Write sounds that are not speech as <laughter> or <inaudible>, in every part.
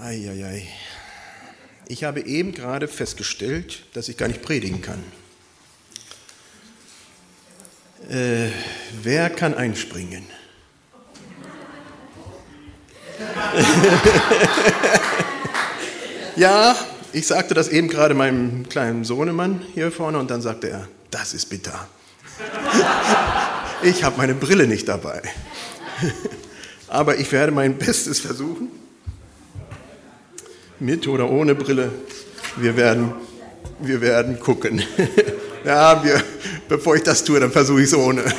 Eieiei. Ich habe eben gerade festgestellt, dass ich gar nicht predigen kann. Äh, wer kann einspringen? <laughs> ja, ich sagte das eben gerade meinem kleinen Sohnemann hier vorne und dann sagte er, das ist bitter. <laughs> ich habe meine Brille nicht dabei. <laughs> Aber ich werde mein Bestes versuchen. Mit oder ohne Brille. Wir werden, wir werden gucken. <laughs> ja, wir, bevor ich das tue, dann versuche ich es ohne. <laughs>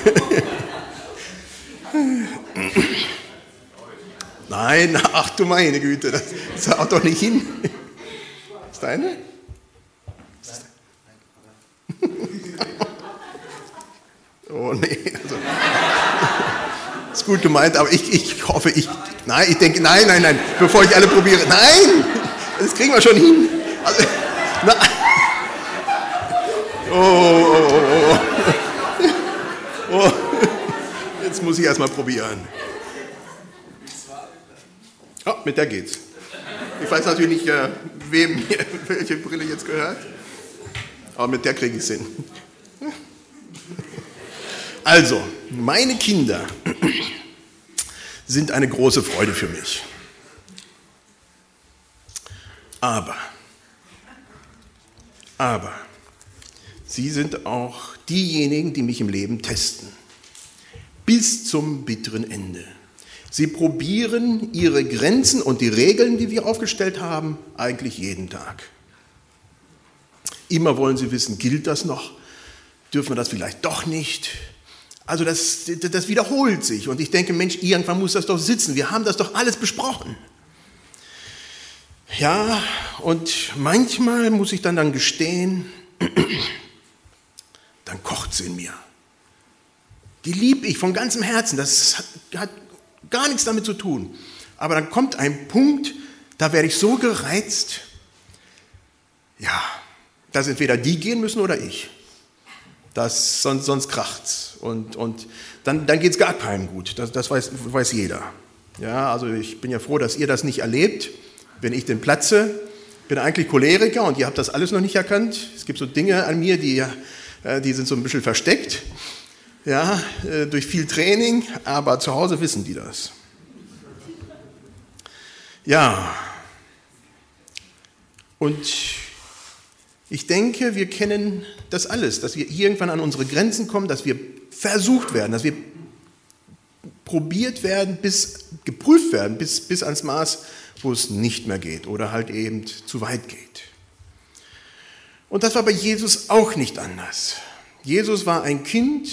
Nein, ach du meine Güte, das, das haut doch nicht hin. Ist deine? <laughs> oh nee. Also. Ist gut gemeint, aber ich, ich hoffe, ich. Nein, ich denke, nein, nein, nein, bevor ich alle probiere. Nein! Das kriegen wir schon hin. Also, na, oh, oh, oh, oh. oh. Jetzt muss ich erstmal probieren. Oh, mit der geht's. Ich weiß natürlich nicht, äh, wem <laughs> welche Brille jetzt gehört, aber mit der kriege ich es hin. Also, meine Kinder sind eine große Freude für mich. Aber, aber, sie sind auch diejenigen, die mich im Leben testen. Bis zum bitteren Ende. Sie probieren ihre Grenzen und die Regeln, die wir aufgestellt haben, eigentlich jeden Tag. Immer wollen sie wissen, gilt das noch? Dürfen wir das vielleicht doch nicht? Also das, das wiederholt sich und ich denke, Mensch, irgendwann muss das doch sitzen. Wir haben das doch alles besprochen. Ja, und manchmal muss ich dann dann gestehen, <clears throat> dann kocht sie in mir. Die liebe ich von ganzem Herzen. Das hat, gar nichts damit zu tun. Aber dann kommt ein Punkt, da werde ich so gereizt, ja, dass entweder die gehen müssen oder ich. Das, sonst sonst kracht's. Und, und dann, dann geht es gar keinem gut. Das, das weiß, weiß jeder. Ja, also ich bin ja froh, dass ihr das nicht erlebt. Wenn ich den platze, bin eigentlich Choleriker und ihr habt das alles noch nicht erkannt. Es gibt so Dinge an mir, die, äh, die sind so ein bisschen versteckt ja, äh, durch viel Training, aber zu Hause wissen die das. Ja, und ich denke, wir kennen das alles, dass wir irgendwann an unsere Grenzen kommen, dass wir versucht werden, dass wir probiert werden, bis geprüft werden, bis, bis ans Maß, wo es nicht mehr geht oder halt eben zu weit geht. Und das war bei Jesus auch nicht anders. Jesus war ein Kind,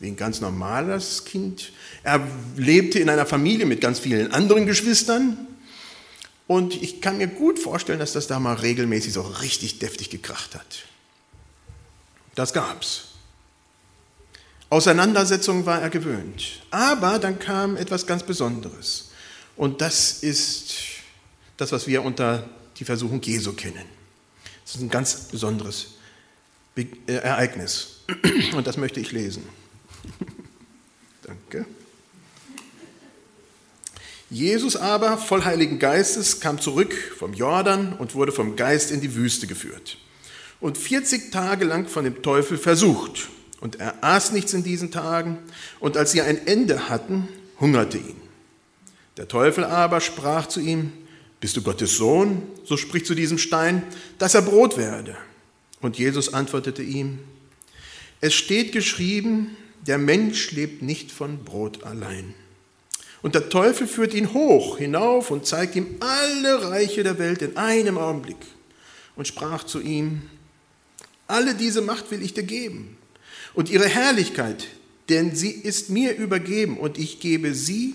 wie ein ganz normales Kind. Er lebte in einer Familie mit ganz vielen anderen Geschwistern. Und ich kann mir gut vorstellen, dass das da mal regelmäßig so richtig deftig gekracht hat. Das gab's. Auseinandersetzungen war er gewöhnt. Aber dann kam etwas ganz Besonderes. Und das ist das, was wir unter die Versuchung Jesu kennen. Das ist ein ganz besonderes äh, Ereignis. <clears throat> Und das möchte ich lesen. <laughs> Danke. Jesus aber, voll Heiligen Geistes, kam zurück vom Jordan und wurde vom Geist in die Wüste geführt. Und 40 Tage lang von dem Teufel versucht. Und er aß nichts in diesen Tagen. Und als sie ein Ende hatten, hungerte ihn. Der Teufel aber sprach zu ihm, bist du Gottes Sohn? So sprich zu diesem Stein, dass er Brot werde. Und Jesus antwortete ihm, es steht geschrieben, der Mensch lebt nicht von Brot allein. Und der Teufel führt ihn hoch hinauf und zeigt ihm alle Reiche der Welt in einem Augenblick und sprach zu ihm, alle diese Macht will ich dir geben und ihre Herrlichkeit, denn sie ist mir übergeben und ich gebe sie,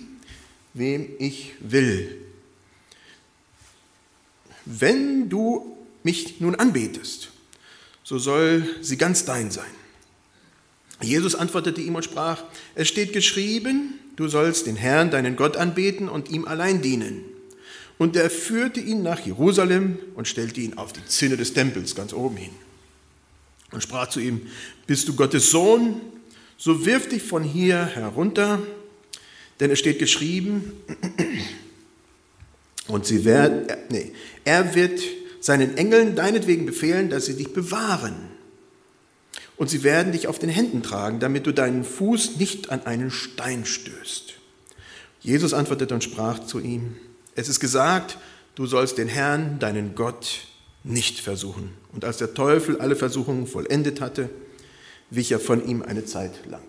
wem ich will. Wenn du mich nun anbetest, so soll sie ganz dein sein. Jesus antwortete ihm und sprach, es steht geschrieben, du sollst den Herrn, deinen Gott anbeten und ihm allein dienen. Und er führte ihn nach Jerusalem und stellte ihn auf die Zinne des Tempels ganz oben hin. Und sprach zu ihm, bist du Gottes Sohn, so wirf dich von hier herunter, denn es steht geschrieben, <clears throat> Und sie werden, äh, nee, er wird seinen Engeln deinetwegen befehlen, dass sie dich bewahren. Und sie werden dich auf den Händen tragen, damit du deinen Fuß nicht an einen Stein stößt. Jesus antwortete und sprach zu ihm, es ist gesagt, du sollst den Herrn, deinen Gott, nicht versuchen. Und als der Teufel alle Versuchungen vollendet hatte, wich er von ihm eine Zeit lang.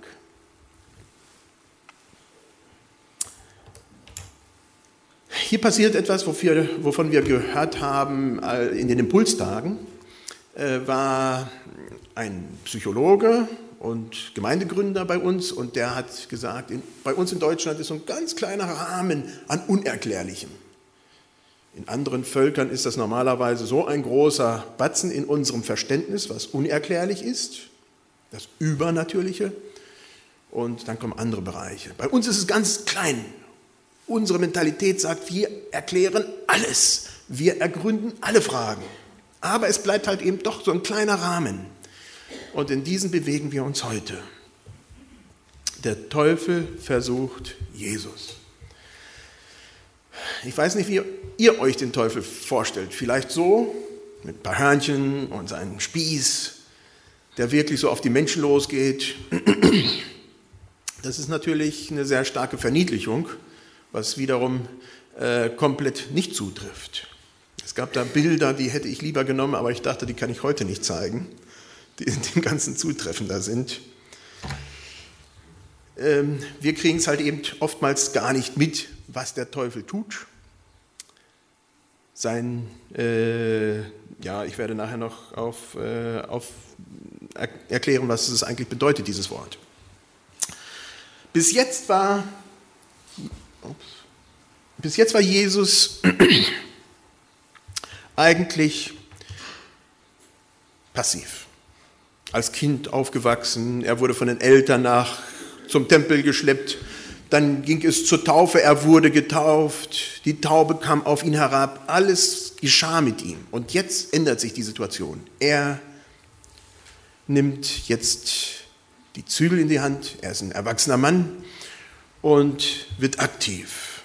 Hier passiert etwas, wovon wir gehört haben äh, in den Impulstagen, äh, war ein Psychologe und Gemeindegründer bei uns und der hat gesagt, bei uns in Deutschland ist so ein ganz kleiner Rahmen an Unerklärlichem. In anderen Völkern ist das normalerweise so ein großer Batzen in unserem Verständnis, was unerklärlich ist, das Übernatürliche. Und dann kommen andere Bereiche. Bei uns ist es ganz klein. Unsere Mentalität sagt, wir erklären alles. Wir ergründen alle Fragen. Aber es bleibt halt eben doch so ein kleiner Rahmen. Und in diesen bewegen wir uns heute. Der Teufel versucht Jesus. Ich weiß nicht, wie ihr euch den Teufel vorstellt. Vielleicht so, mit ein paar Hörnchen und seinem Spieß, der wirklich so auf die Menschen losgeht. Das ist natürlich eine sehr starke Verniedlichung, was wiederum äh, komplett nicht zutrifft. Es gab da Bilder, die hätte ich lieber genommen, aber ich dachte, die kann ich heute nicht zeigen, die in dem Ganzen zutreffender sind. Ähm, wir kriegen es halt eben oftmals gar nicht mit, was der Teufel tut. Sein, äh, ja, ich werde nachher noch auf, äh, auf erklären, was es eigentlich bedeutet, dieses Wort. Bis jetzt war, bis jetzt war Jesus <clears throat> eigentlich passiv. Als Kind aufgewachsen, er wurde von den Eltern nach zum Tempel geschleppt, dann ging es zur Taufe, er wurde getauft, die Taube kam auf ihn herab, alles geschah mit ihm. Und jetzt ändert sich die Situation. Er nimmt jetzt die Zügel in die Hand, er ist ein erwachsener Mann und wird aktiv.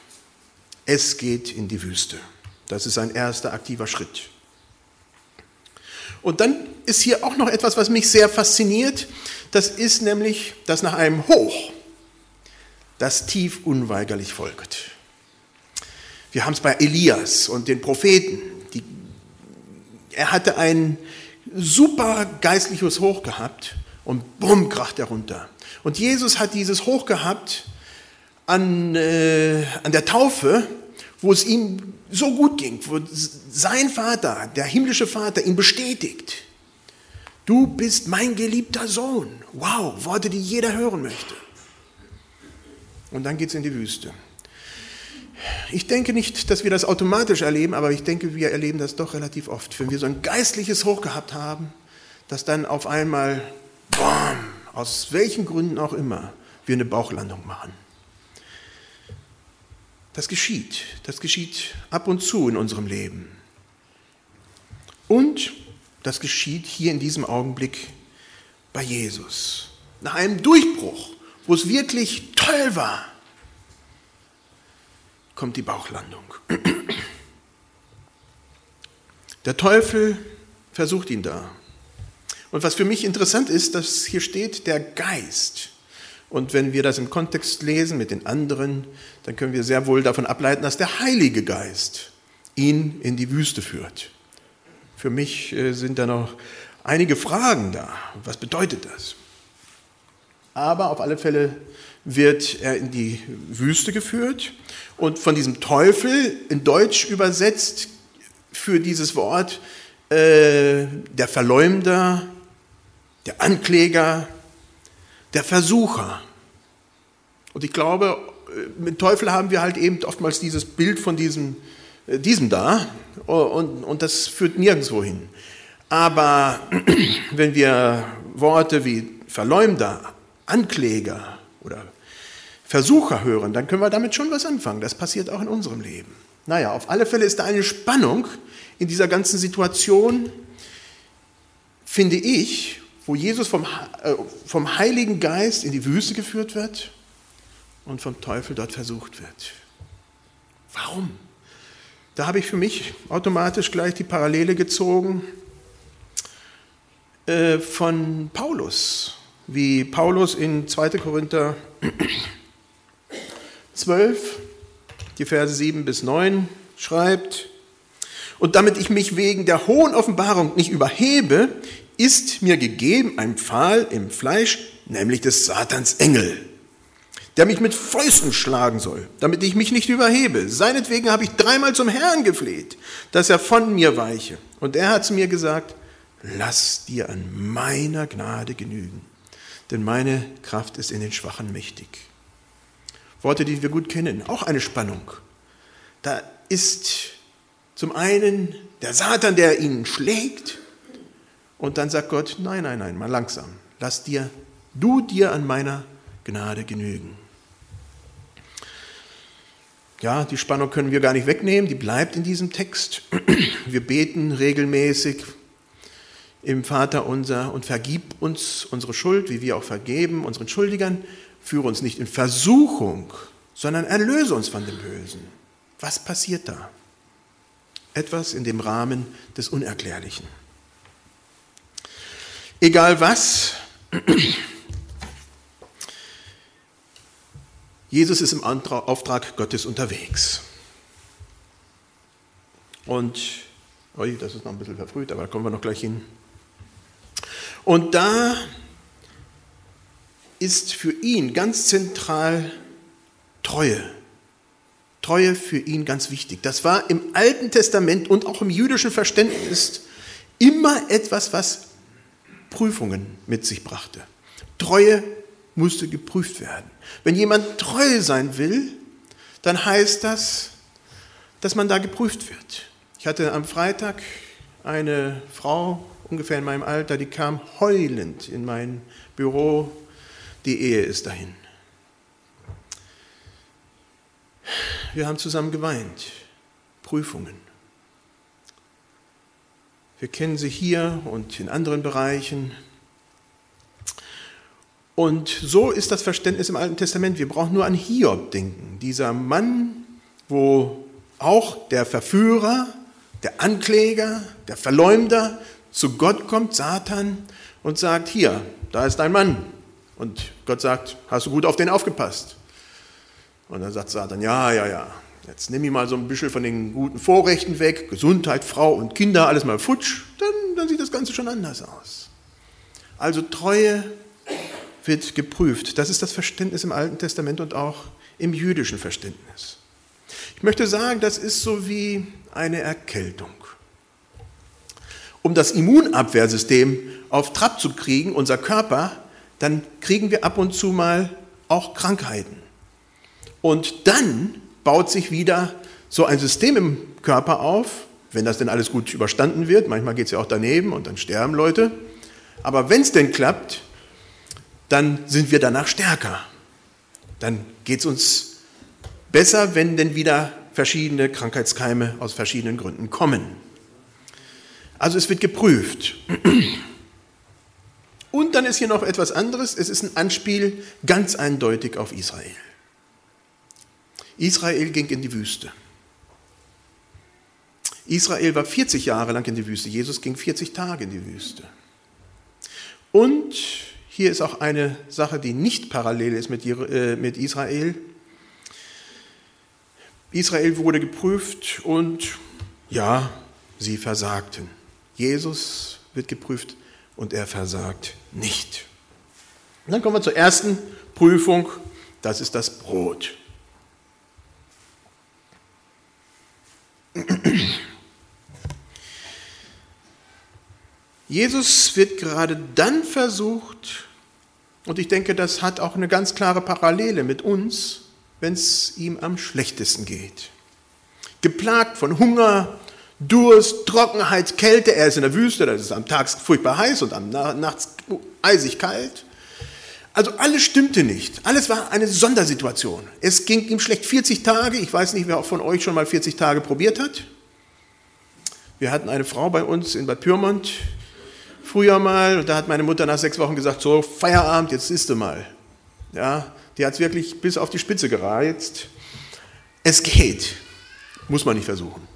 Es geht in die Wüste. Das ist ein erster aktiver Schritt. Und dann ist hier auch noch etwas, was mich sehr fasziniert. Das ist nämlich, dass nach einem Hoch das tief unweigerlich folgt. Wir haben es bei Elias und den Propheten. Die, er hatte ein super geistliches Hoch gehabt und bumm, kracht er runter. Und Jesus hat dieses Hoch gehabt an, äh, an der Taufe, wo es ihm so gut ging, wo sein Vater, der himmlische Vater, ihn bestätigt. Du bist mein geliebter Sohn. Wow, Worte, die jeder hören möchte. Und dann geht es in die Wüste. Ich denke nicht, dass wir das automatisch erleben, aber ich denke, wir erleben das doch relativ oft. Wenn wir so ein geistliches Hoch gehabt haben, dass dann auf einmal, boom, aus welchen Gründen auch immer, wir eine Bauchlandung machen. Das geschieht. Das geschieht ab und zu in unserem Leben. Und das geschieht hier in diesem Augenblick bei Jesus. Nach einem Durchbruch, wo es wirklich toll war, kommt die Bauchlandung. Der Teufel versucht ihn da. Und was für mich interessant ist, dass hier steht der Geist. Und wenn wir das im Kontext lesen mit den anderen, dann können wir sehr wohl davon ableiten, dass der Heilige Geist ihn in die Wüste führt. Für mich äh, sind da noch einige Fragen da. Was bedeutet das? Aber auf alle Fälle wird er in die Wüste geführt und von diesem Teufel in Deutsch übersetzt für dieses Wort äh, der Verleumder, der Ankläger, der Versucher. Und ich glaube, äh, mit Teufel haben wir halt eben oftmals dieses Bild von diesem, äh, diesem da und, und das führt nirgendwo hin. Aber <clears throat> wenn wir Worte wie Verleumder, Ankläger oder Versucher hören, dann können wir damit schon was anfangen. Das passiert auch in unserem Leben. Naja, auf alle Fälle ist da eine Spannung in dieser ganzen Situation, finde ich, wo Jesus vom, äh, vom Heiligen Geist in die Wüste geführt wird und vom Teufel dort versucht wird. Warum? Da habe ich für mich automatisch gleich die Parallele gezogen äh, von Paulus, wie Paulus in 2. Korinther 12, die Verse 7 bis 9 schreibt, und damit ich mich wegen der hohen Offenbarung nicht überhebe, ist mir gegeben ein Pfahl im Fleisch, nämlich des Satans Engel, der mich mit Fäusten schlagen soll, damit ich mich nicht überhebe. Seinetwegen habe ich dreimal zum Herrn gefleht, dass er von mir weiche. Und er hat zu mir gesagt, lass dir an meiner Gnade genügen, denn meine Kraft ist in den Schwachen mächtig. Worte, die wir gut kennen, auch eine Spannung. Da ist zum einen der Satan, der ihn schlägt, und dann sagt Gott, nein, nein, nein, mal langsam, lass dir, du dir an meiner Gnade genügen. Ja, die Spannung können wir gar nicht wegnehmen, die bleibt in diesem Text. Wir beten regelmäßig im Vater unser und vergib uns unsere Schuld, wie wir auch vergeben unseren Schuldigern. Führe uns nicht in Versuchung, sondern erlöse uns von dem Bösen. Was passiert da? Etwas in dem Rahmen des Unerklärlichen. Egal was, <clears throat> Jesus ist im Auftrag Gottes unterwegs. Und, oh, das ist noch ein bisschen verfrüht, aber da kommen wir noch gleich hin. Und da ist für ihn ganz zentral Treue. Treue für ihn ganz wichtig. Das war im Alten Testament und auch im jüdischen Verständnis immer etwas, was Prüfungen mit sich brachte. Treue musste geprüft werden. Wenn jemand treu sein will, dann heißt das, dass man da geprüft wird. Ich hatte am Freitag eine Frau ungefähr in meinem Alter, die kam heulend in mein Büro, die Ehe ist dahin. Wir haben zusammen geweint. Prüfungen. Wir kennen sie hier und in anderen Bereichen. Und so ist das Verständnis im Alten Testament. Wir brauchen nur an Hiob denken. Dieser Mann, wo auch der Verführer, der Ankläger, der Verleumder zu Gott kommt, Satan, und sagt, hier, da ist dein Mann. Und Gott sagt, hast du gut auf den aufgepasst? Und dann sagt Satan, ja, ja, ja, jetzt nimm ich mal so ein bisschen von den guten Vorrechten weg, Gesundheit, Frau und Kinder, alles mal futsch, dann, dann sieht das Ganze schon anders aus. Also Treue wird geprüft. Das ist das Verständnis im Alten Testament und auch im jüdischen Verständnis. Ich möchte sagen, das ist so wie eine Erkältung. Um das Immunabwehrsystem auf Trab zu kriegen, unser Körper, dann kriegen wir ab und zu mal auch Krankheiten. Und dann baut sich wieder so ein System im Körper auf, wenn das denn alles gut überstanden wird. Manchmal geht es ja auch daneben und dann sterben Leute. Aber wenn es denn klappt, dann sind wir danach stärker. Dann geht es uns besser, wenn denn wieder verschiedene Krankheitskeime aus verschiedenen Gründen kommen. Also es wird geprüft. Und dann ist hier noch etwas anderes. Es ist ein Anspiel ganz eindeutig auf Israel. Israel ging in die Wüste. Israel war 40 Jahre lang in die Wüste. Jesus ging 40 Tage in die Wüste. Und hier ist auch eine Sache, die nicht parallel ist mit äh, Israel. Israel wurde geprüft und ja, sie versagten. Jesus wird geprüft und er versagt nicht. Und dann kommen wir zur ersten Prüfung, das ist das Brot. Jesus wird gerade dann versucht, und ich denke, das hat auch eine ganz klare Parallele mit uns, wenn es ihm am schlechtesten geht. Geplagt von Hunger, Durst, Trockenheit, Kälte, er ist in der Wüste, da ist es am Tag furchtbar heiß und am nachts eisig kalt. Also alles stimmte nicht. Alles war eine Sondersituation. Es ging ihm schlecht 40 Tage. Ich weiß nicht, wer von euch schon mal 40 Tage probiert hat. Wir hatten eine Frau bei uns in Bad Pyrmont früher mal und da hat meine Mutter nach sechs Wochen gesagt, so Feierabend, jetzt isst du mal. Ja, die hat es wirklich bis auf die Spitze gereizt. Es geht, muss man nicht versuchen.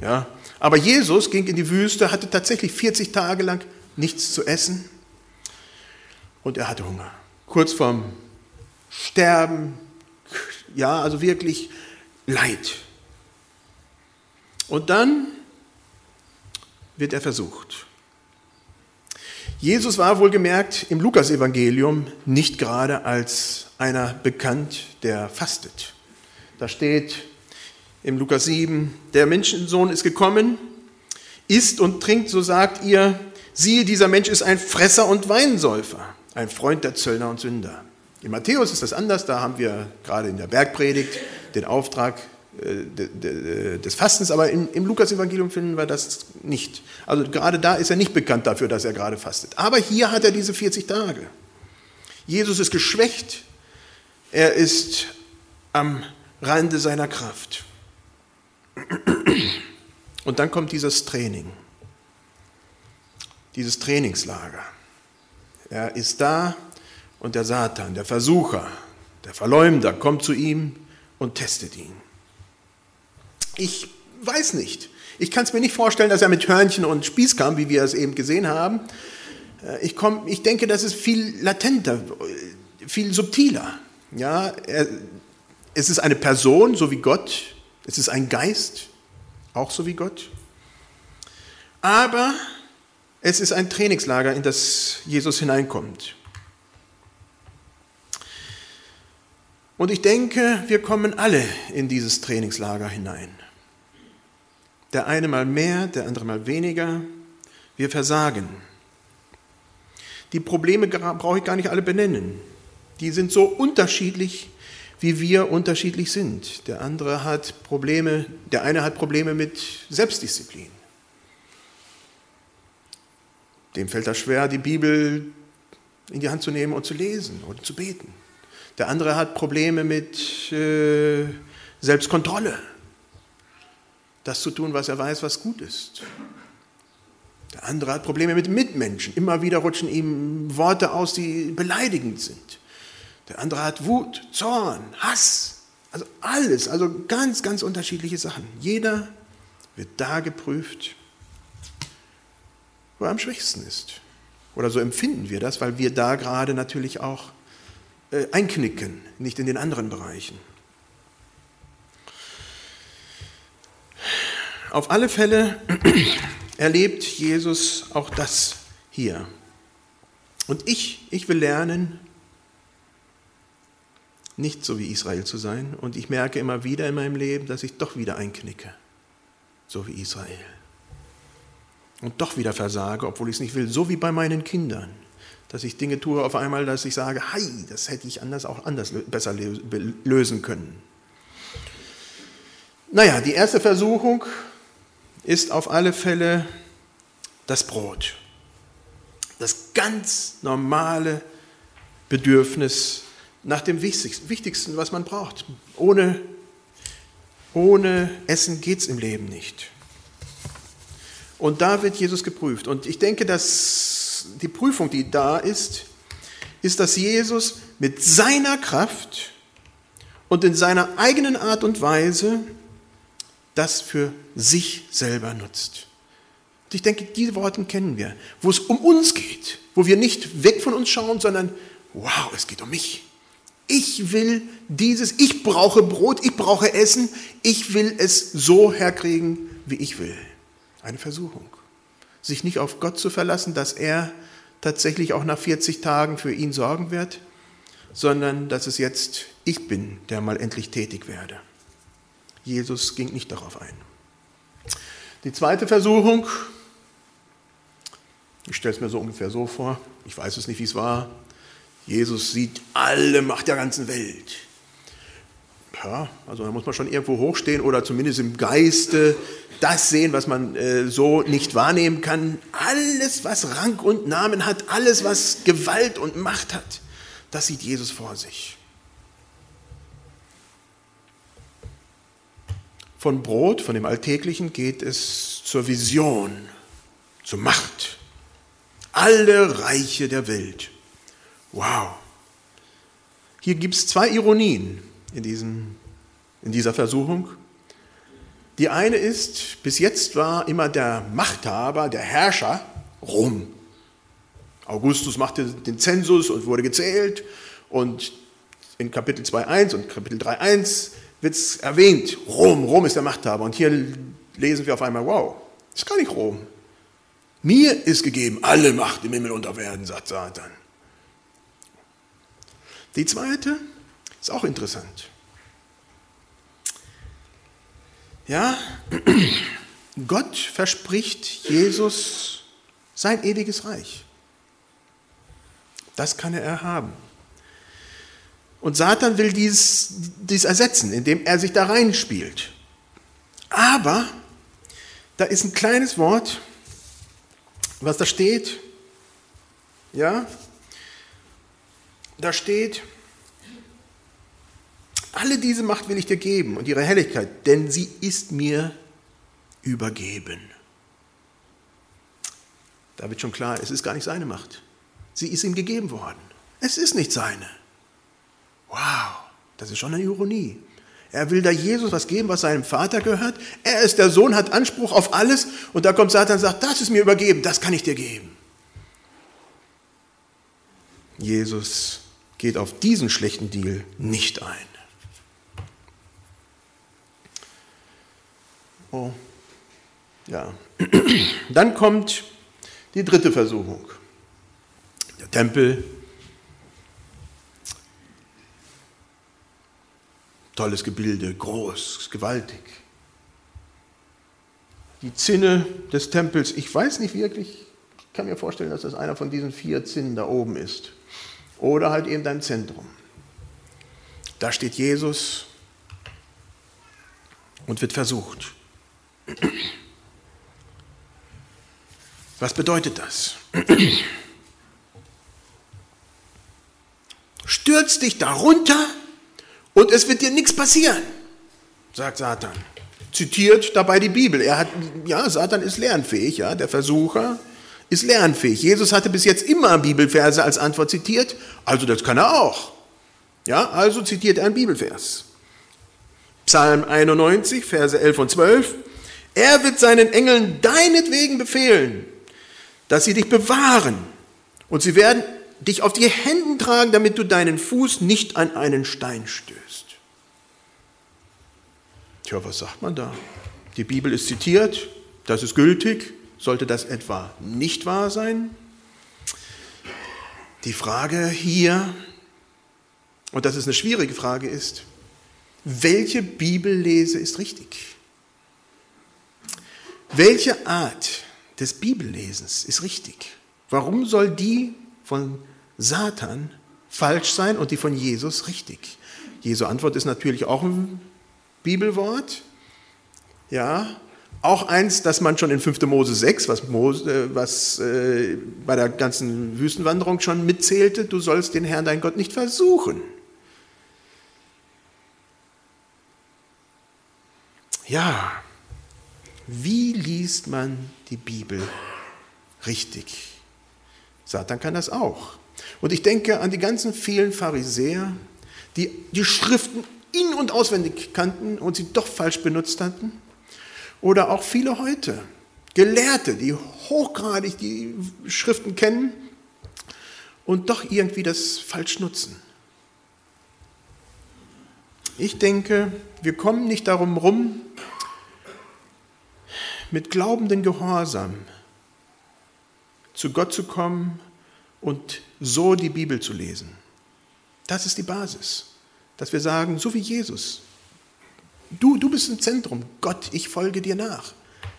Ja, aber Jesus ging in die Wüste, hatte tatsächlich 40 Tage lang nichts zu essen und er hatte Hunger. Kurz vorm Sterben, ja, also wirklich Leid. Und dann wird er versucht. Jesus war wohlgemerkt im Lukasevangelium nicht gerade als einer bekannt, der fastet. Da steht im Lukas 7, der Menschensohn ist gekommen, isst und trinkt, so sagt ihr, siehe, dieser Mensch ist ein Fresser und Weinsäufer, ein Freund der Zöllner und Sünder. In Matthäus ist das anders, da haben wir gerade in der Bergpredigt den Auftrag äh, des Fastens, aber im, im Lukas-Evangelium finden wir das nicht. Also gerade da ist er nicht bekannt dafür, dass er gerade fastet. Aber hier hat er diese 40 Tage. Jesus ist geschwächt, er ist am Rande seiner Kraft. Und dann kommt dieses Training, dieses Trainingslager. Er ist da und der Satan, der Versucher, der Verleumder kommt zu ihm und testet ihn. Ich weiß nicht. Ich kann es mir nicht vorstellen, dass er mit Hörnchen und Spieß kam, wie wir es eben gesehen haben. Äh, ich, komm, ich denke, das ist viel latenter, viel subtiler. Ja, er, es ist eine Person, so wie Gott. Es ist ein Geist, auch so wie Gott. Aber es ist ein Trainingslager, in das Jesus hineinkommt. Und ich denke, wir kommen alle in dieses Trainingslager hinein. Der eine mal mehr, der andere mal weniger. Wir versagen. Die Probleme brauche ich gar nicht alle benennen. Die sind so unterschiedlich, wie wir unterschiedlich sind. Der andere hat Probleme, der eine hat Probleme mit Selbstdisziplin. Dem fällt das schwer, die Bibel in die Hand zu nehmen und zu lesen oder zu beten. Der andere hat Probleme mit äh, Selbstkontrolle das zu tun, was er weiß, was gut ist. Der andere hat Probleme mit Mitmenschen. Immer wieder rutschen ihm Worte aus, die beleidigend sind. Der andere hat Wut, Zorn, Hass. Also alles, also ganz, ganz unterschiedliche Sachen. Jeder wird da geprüft, wo er am schwächsten ist. Oder so empfinden wir das, weil wir da gerade natürlich auch äh, einknicken, nicht in den anderen Bereichen. Auf alle Fälle <clears throat> erlebt Jesus auch das hier. Und ich, ich will lernen, nicht so wie Israel zu sein. Und ich merke immer wieder in meinem Leben, dass ich doch wieder einknicke, so wie Israel. Und doch wieder versage, obwohl ich es nicht will, so wie bei meinen Kindern. Dass ich Dinge tue auf einmal, dass ich sage, hey, das hätte ich anders auch anders besser lösen können. Naja, die erste Versuchung ist auf alle Fälle das Brot. Das ganz normale Bedürfnis nach dem Wichtigsten, was man braucht. Ohne, ohne Essen geht es im Leben nicht. Und da wird Jesus geprüft. Und ich denke, dass die Prüfung, die da ist, ist, dass Jesus mit seiner Kraft und in seiner eigenen Art und Weise das für sich selber nutzt. Und ich denke, diese Worte kennen wir, wo es um uns geht, wo wir nicht weg von uns schauen, sondern, wow, es geht um mich. Ich will dieses, ich brauche Brot, ich brauche Essen, ich will es so herkriegen, wie ich will. Eine Versuchung. Sich nicht auf Gott zu verlassen, dass er tatsächlich auch nach 40 Tagen für ihn sorgen wird, sondern dass es jetzt ich bin, der mal endlich tätig werde. Jesus ging nicht darauf ein. Die zweite Versuchung, ich stelle es mir so ungefähr so vor, ich weiß es nicht, wie es war. Jesus sieht alle Macht der ganzen Welt. Ja, also da muss man schon irgendwo hochstehen oder zumindest im Geiste das sehen, was man äh, so nicht wahrnehmen kann. Alles, was Rang und Namen hat, alles, was Gewalt und Macht hat, das sieht Jesus vor sich. Von Brot, von dem Alltäglichen, geht es zur Vision, zur Macht. Alle Reiche der Welt. Wow. Hier gibt es zwei Ironien in, diesem, in dieser Versuchung. Die eine ist, bis jetzt war immer der Machthaber, der Herrscher Rom. Augustus machte den Zensus und wurde gezählt und in Kapitel 2.1 und Kapitel 3.1 wird es erwähnt, Rom, Rom ist der Machthaber. Und hier lesen wir auf einmal, wow, ist gar nicht Rom. Mir ist gegeben alle Macht im Himmel und auf Erden, sagt Satan. Die zweite ist auch interessant. Ja, <clears throat> Gott verspricht Jesus sein ewiges Reich. Das kann er haben. Und Satan will dies, dies ersetzen, indem er sich da reinspielt. Aber da ist ein kleines Wort, was da steht. Ja, da steht, alle diese Macht will ich dir geben und ihre Helligkeit, denn sie ist mir übergeben. Da wird schon klar, es ist gar nicht seine Macht. Sie ist ihm gegeben worden. Es ist nicht seine. Wow, das ist schon eine Ironie. Er will da Jesus was geben, was seinem Vater gehört. Er ist der Sohn, hat Anspruch auf alles. Und da kommt Satan und sagt, das ist mir übergeben, das kann ich dir geben. Jesus geht auf diesen schlechten Deal nicht ein. Oh, ja. <clears throat> Dann kommt die dritte Versuchung. Der Tempel Tolles Gebilde, groß, gewaltig. Die Zinne des Tempels, ich weiß nicht wirklich, ich kann mir vorstellen, dass das einer von diesen vier Zinnen da oben ist. Oder halt eben dein Zentrum. Da steht Jesus und wird versucht. Was bedeutet das? Stürz dich darunter und es wird dir nichts passieren, sagt Satan. Zitiert dabei die Bibel. Er hat, ja, Satan ist lernfähig, ja, der Versucher ist lernfähig. Jesus hatte bis jetzt immer Bibelverse als Antwort zitiert, also das kann er auch. Ja, also zitiert er einen Bibelvers. Psalm 91, Verse 11 und 12. Er wird seinen Engeln deinetwegen befehlen, dass sie dich bewahren und sie werden dich auf die Händen tragen, damit du deinen Fuß nicht an einen Stein stößt. Tja, was sagt man da? Die Bibel ist zitiert, das ist gültig. Sollte das etwa nicht wahr sein? Die Frage hier, und das ist eine schwierige Frage, ist, welche Bibellese ist richtig? Welche Art des Bibellesens ist richtig? Warum soll die von Satan falsch sein und die von Jesus richtig. Jesu Antwort ist natürlich auch ein Bibelwort. Ja, auch eins, das man schon in 5. Mose 6, was, Mose, äh, was äh, bei der ganzen Wüstenwanderung schon mitzählte, du sollst den Herrn, dein Gott, nicht versuchen. Ja, wie liest man die Bibel richtig? Satan kann das auch. Und ich denke an die ganzen vielen Pharisäer, die die Schriften in- und auswendig kannten und sie doch falsch benutzt hatten. Oder auch viele heute, Gelehrte, die hochgradig die Schriften kennen und doch irgendwie das falsch nutzen. Ich denke, wir kommen nicht darum rum, mit glaubenden Gehorsam zu Gott zu kommen und so die Bibel zu lesen. Das ist die Basis, dass wir sagen, so wie Jesus, du, du bist im Zentrum, Gott, ich folge dir nach.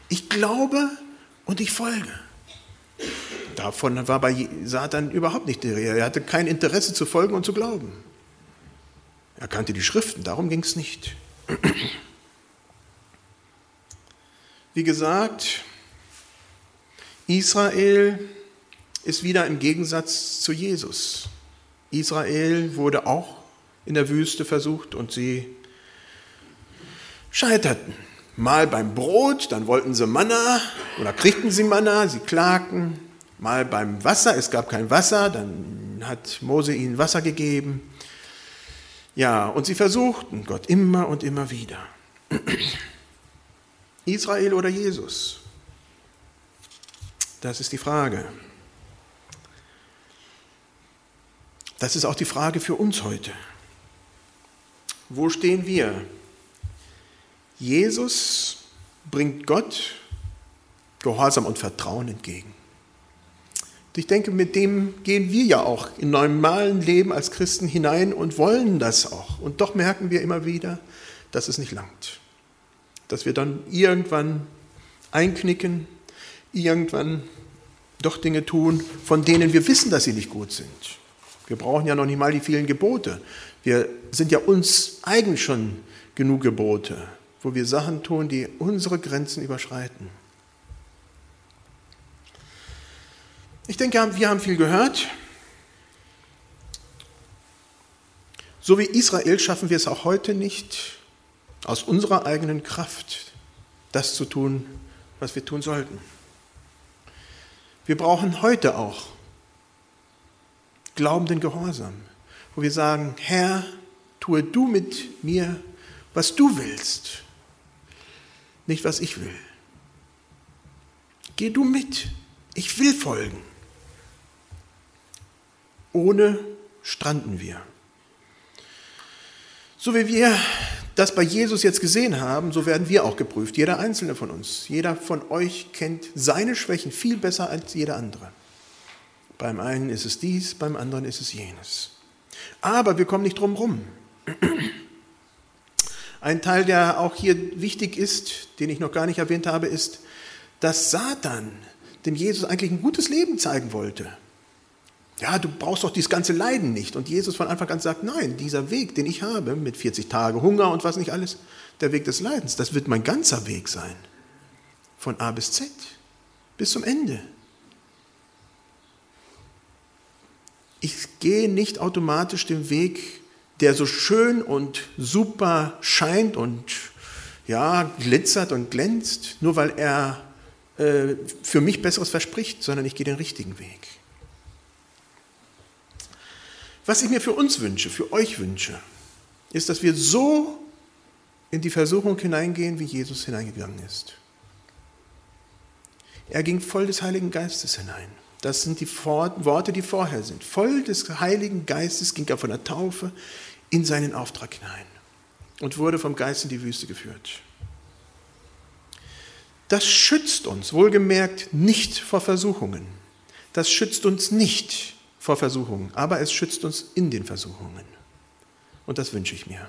Ich glaube und ich folge. Davon war bei Satan überhaupt nicht die Rede. Er hatte kein Interesse zu folgen und zu glauben. Er kannte die Schriften, darum ging es nicht. <clears throat> Wie gesagt, Israel ist wieder im Gegensatz zu Jesus. Israel wurde auch in der Wüste versucht und sie scheiterten. Mal beim Brot, dann wollten sie Manna oder kriegten sie Manna, sie klagten. Mal beim Wasser, es gab kein Wasser, dann hat Mose ihnen Wasser gegeben. Ja, und sie versuchten Gott immer und immer wieder. <clears throat> Israel oder Jesus? Das ist die Frage. Das ist auch die Frage für uns heute. Wo stehen wir? Jesus bringt Gott Gehorsam und Vertrauen entgegen. Und ich denke, mit dem gehen wir ja auch in normalen Leben als Christen hinein und wollen das auch. Und doch merken wir immer wieder, dass es nicht langt. Dass wir dann irgendwann einknicken, irgendwann doch Dinge tun, von denen wir wissen, dass sie nicht gut sind. Wir brauchen ja noch nicht mal die vielen Gebote. Wir sind ja uns eigen schon genug Gebote, wo wir Sachen tun, die unsere Grenzen überschreiten. Ich denke, wir haben viel gehört. So wie Israel schaffen wir es auch heute nicht, aus unserer eigenen Kraft das zu tun, was wir tun sollten. Wir brauchen heute auch glaubenden Gehorsam, wo wir sagen, Herr, tue du mit mir, was du willst, nicht was ich will. Geh du mit, ich will folgen. Ohne stranden wir. So wie wir das bei Jesus jetzt gesehen haben, so werden wir auch geprüft, jeder einzelne von uns. Jeder von euch kennt seine Schwächen viel besser als jeder andere. Beim einen ist es dies, beim anderen ist es jenes. Aber wir kommen nicht drum rum. Ein Teil, der auch hier wichtig ist, den ich noch gar nicht erwähnt habe, ist, dass Satan dem Jesus eigentlich ein gutes Leben zeigen wollte. Ja, du brauchst doch dieses ganze Leiden nicht. Und Jesus von Anfang an sagt, nein, dieser Weg, den ich habe, mit 40 Tage Hunger und was nicht alles, der Weg des Leidens, das wird mein ganzer Weg sein. Von A bis Z, bis zum Ende. Ich gehe nicht automatisch den Weg, der so schön und super scheint und ja, glitzert und glänzt, nur weil er äh, für mich Besseres verspricht, sondern ich gehe den richtigen Weg. Was ich mir für uns wünsche, für euch wünsche, ist, dass wir so in die Versuchung hineingehen, wie Jesus hineingegangen ist. Er ging voll des Heiligen Geistes hinein. Das sind die Worte, die vorher sind. Voll des Heiligen Geistes ging er von der Taufe in seinen Auftrag hinein und wurde vom Geist in die Wüste geführt. Das schützt uns, wohlgemerkt, nicht vor Versuchungen. Das schützt uns nicht vor Versuchungen, aber es schützt uns in den Versuchungen. Und das wünsche ich mir.